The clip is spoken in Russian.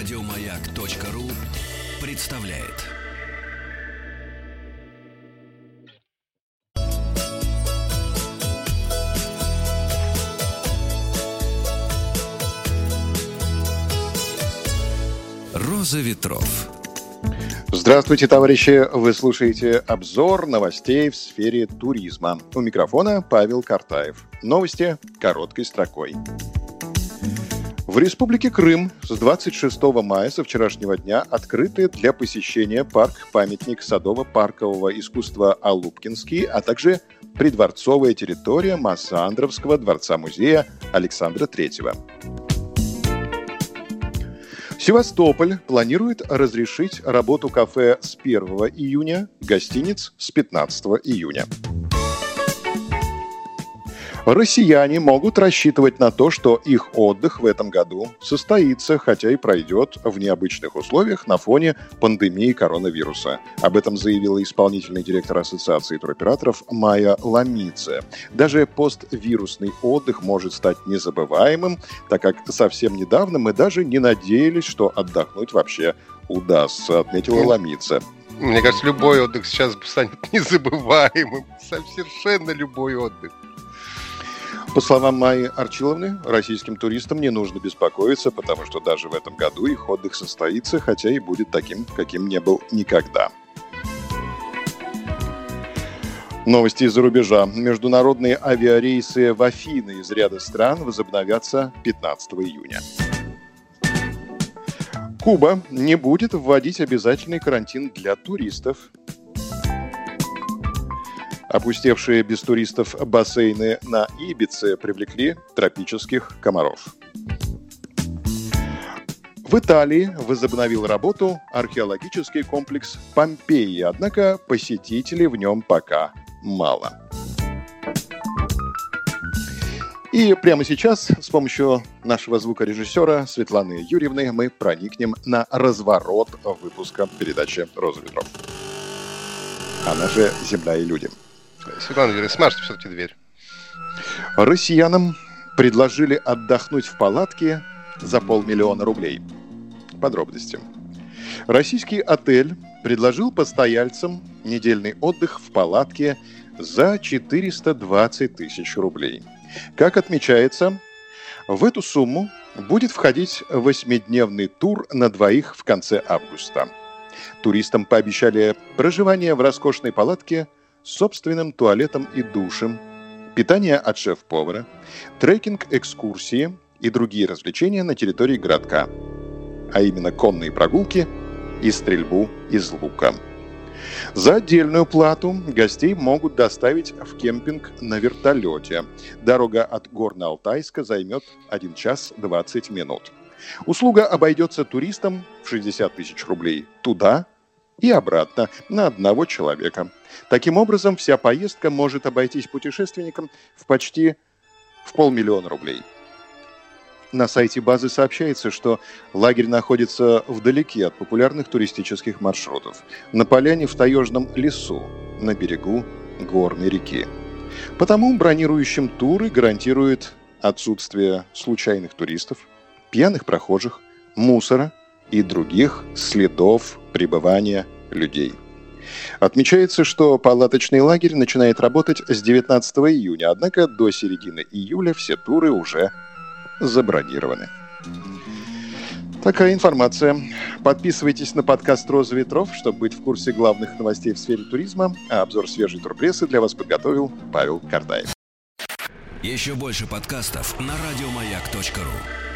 Радиомаяк.ру представляет. Роза ветров. Здравствуйте, товарищи! Вы слушаете обзор новостей в сфере туризма. У микрофона Павел Картаев. Новости короткой строкой. Республике Крым с 26 мая со вчерашнего дня открыты для посещения парк-памятник садово-паркового искусства Алупкинский, а также придворцовая территория Массандровского дворца-музея Александра III. Севастополь планирует разрешить работу кафе с 1 июня, гостиниц с 15 июня. Россияне могут рассчитывать на то, что их отдых в этом году состоится, хотя и пройдет в необычных условиях на фоне пандемии коронавируса. Об этом заявила исполнительный директор Ассоциации туроператоров Майя Ламице. Даже поствирусный отдых может стать незабываемым, так как совсем недавно мы даже не надеялись, что отдохнуть вообще удастся, отметила Ламице. Мне кажется, любой отдых сейчас станет незабываемым. Совершенно любой отдых. По словам Майи Арчиловны, российским туристам не нужно беспокоиться, потому что даже в этом году их отдых состоится, хотя и будет таким, каким не был никогда. Новости из-за рубежа. Международные авиарейсы в Афины из ряда стран возобновятся 15 июня. Куба не будет вводить обязательный карантин для туристов. Опустевшие без туристов бассейны на Ибице привлекли тропических комаров. В Италии возобновил работу археологический комплекс Помпеи, однако посетителей в нем пока мало. И прямо сейчас с помощью нашего звукорежиссера Светланы Юрьевны мы проникнем на разворот выпуска передачи «Роза ветров». Она же «Земля и люди». Светлана Юрьевна, смажьте все-таки дверь. Россиянам предложили отдохнуть в палатке за полмиллиона рублей. Подробности. Российский отель предложил постояльцам недельный отдых в палатке за 420 тысяч рублей. Как отмечается, в эту сумму будет входить восьмидневный тур на двоих в конце августа. Туристам пообещали проживание в роскошной палатке – с собственным туалетом и душем, питание от шеф-повара, трекинг-экскурсии и другие развлечения на территории городка, а именно конные прогулки и стрельбу из лука. За отдельную плату гостей могут доставить в кемпинг на вертолете. Дорога от Горно-Алтайска займет 1 час 20 минут. Услуга обойдется туристам в 60 тысяч рублей туда и обратно на одного человека. Таким образом, вся поездка может обойтись путешественникам в почти в полмиллиона рублей. На сайте базы сообщается, что лагерь находится вдалеке от популярных туристических маршрутов, на поляне в таежном лесу, на берегу горной реки. Потому бронирующим туры гарантирует отсутствие случайных туристов, пьяных прохожих, мусора и других следов пребывания людей. Отмечается, что палаточный лагерь начинает работать с 19 июня, однако до середины июля все туры уже забронированы. Такая информация. Подписывайтесь на подкаст «Роза ветров», чтобы быть в курсе главных новостей в сфере туризма. А обзор свежей турпрессы для вас подготовил Павел Картаев. Еще больше подкастов на радиомаяк.ру